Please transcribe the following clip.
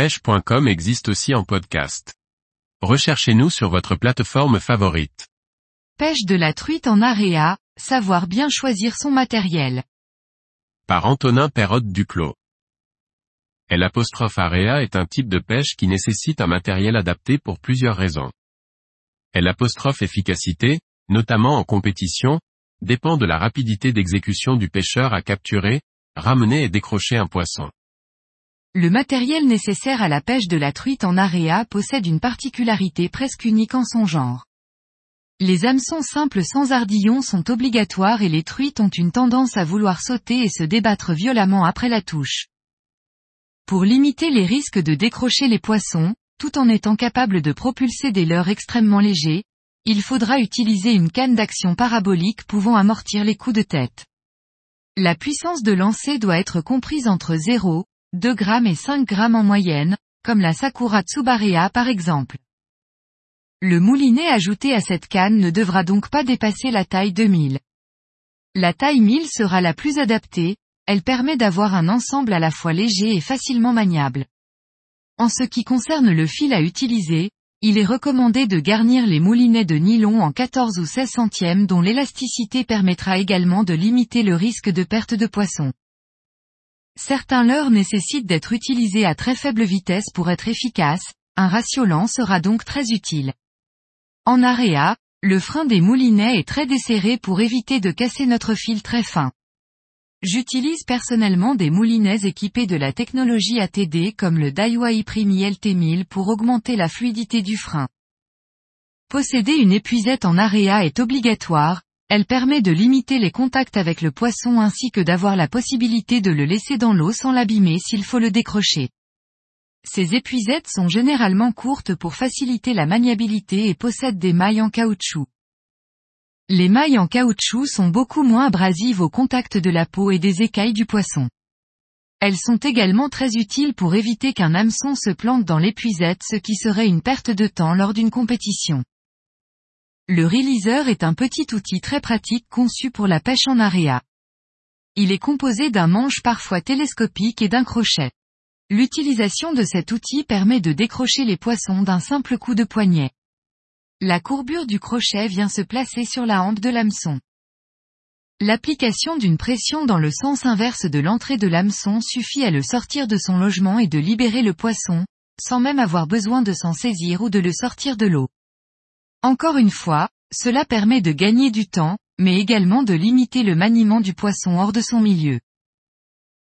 pêche.com existe aussi en podcast. Recherchez-nous sur votre plateforme favorite. Pêche de la truite en area, savoir bien choisir son matériel. Par Antonin Perrotte Duclos. L'apostrophe area est un type de pêche qui nécessite un matériel adapté pour plusieurs raisons. L'apostrophe efficacité, notamment en compétition, dépend de la rapidité d'exécution du pêcheur à capturer, ramener et décrocher un poisson. Le matériel nécessaire à la pêche de la truite en area possède une particularité presque unique en son genre. Les hameçons simples sans ardillon sont obligatoires et les truites ont une tendance à vouloir sauter et se débattre violemment après la touche. Pour limiter les risques de décrocher les poissons, tout en étant capable de propulser des leurres extrêmement légers, il faudra utiliser une canne d'action parabolique pouvant amortir les coups de tête. La puissance de lancer doit être comprise entre 0, 2 grammes et 5 grammes en moyenne, comme la Sakura Tsubaria par exemple. Le moulinet ajouté à cette canne ne devra donc pas dépasser la taille 2000. La taille 1000 sera la plus adaptée, elle permet d'avoir un ensemble à la fois léger et facilement maniable. En ce qui concerne le fil à utiliser, il est recommandé de garnir les moulinets de nylon en 14 ou 16 centièmes dont l'élasticité permettra également de limiter le risque de perte de poisson. Certains leurres nécessitent d'être utilisés à très faible vitesse pour être efficaces, un ratio lent sera donc très utile. En area, le frein des moulinets est très desserré pour éviter de casser notre fil très fin. J'utilise personnellement des moulinets équipés de la technologie ATD comme le Daiwa iPrimi LT1000 pour augmenter la fluidité du frein. Posséder une épuisette en area est obligatoire, elle permet de limiter les contacts avec le poisson ainsi que d'avoir la possibilité de le laisser dans l'eau sans l'abîmer s'il faut le décrocher. Ces épuisettes sont généralement courtes pour faciliter la maniabilité et possèdent des mailles en caoutchouc. Les mailles en caoutchouc sont beaucoup moins abrasives au contact de la peau et des écailles du poisson. Elles sont également très utiles pour éviter qu'un hameçon se plante dans l'épuisette ce qui serait une perte de temps lors d'une compétition. Le releaser est un petit outil très pratique conçu pour la pêche en area. Il est composé d'un manche parfois télescopique et d'un crochet. L'utilisation de cet outil permet de décrocher les poissons d'un simple coup de poignet. La courbure du crochet vient se placer sur la hampe de l'hameçon. L'application d'une pression dans le sens inverse de l'entrée de l'hameçon suffit à le sortir de son logement et de libérer le poisson, sans même avoir besoin de s'en saisir ou de le sortir de l'eau. Encore une fois, cela permet de gagner du temps, mais également de limiter le maniement du poisson hors de son milieu.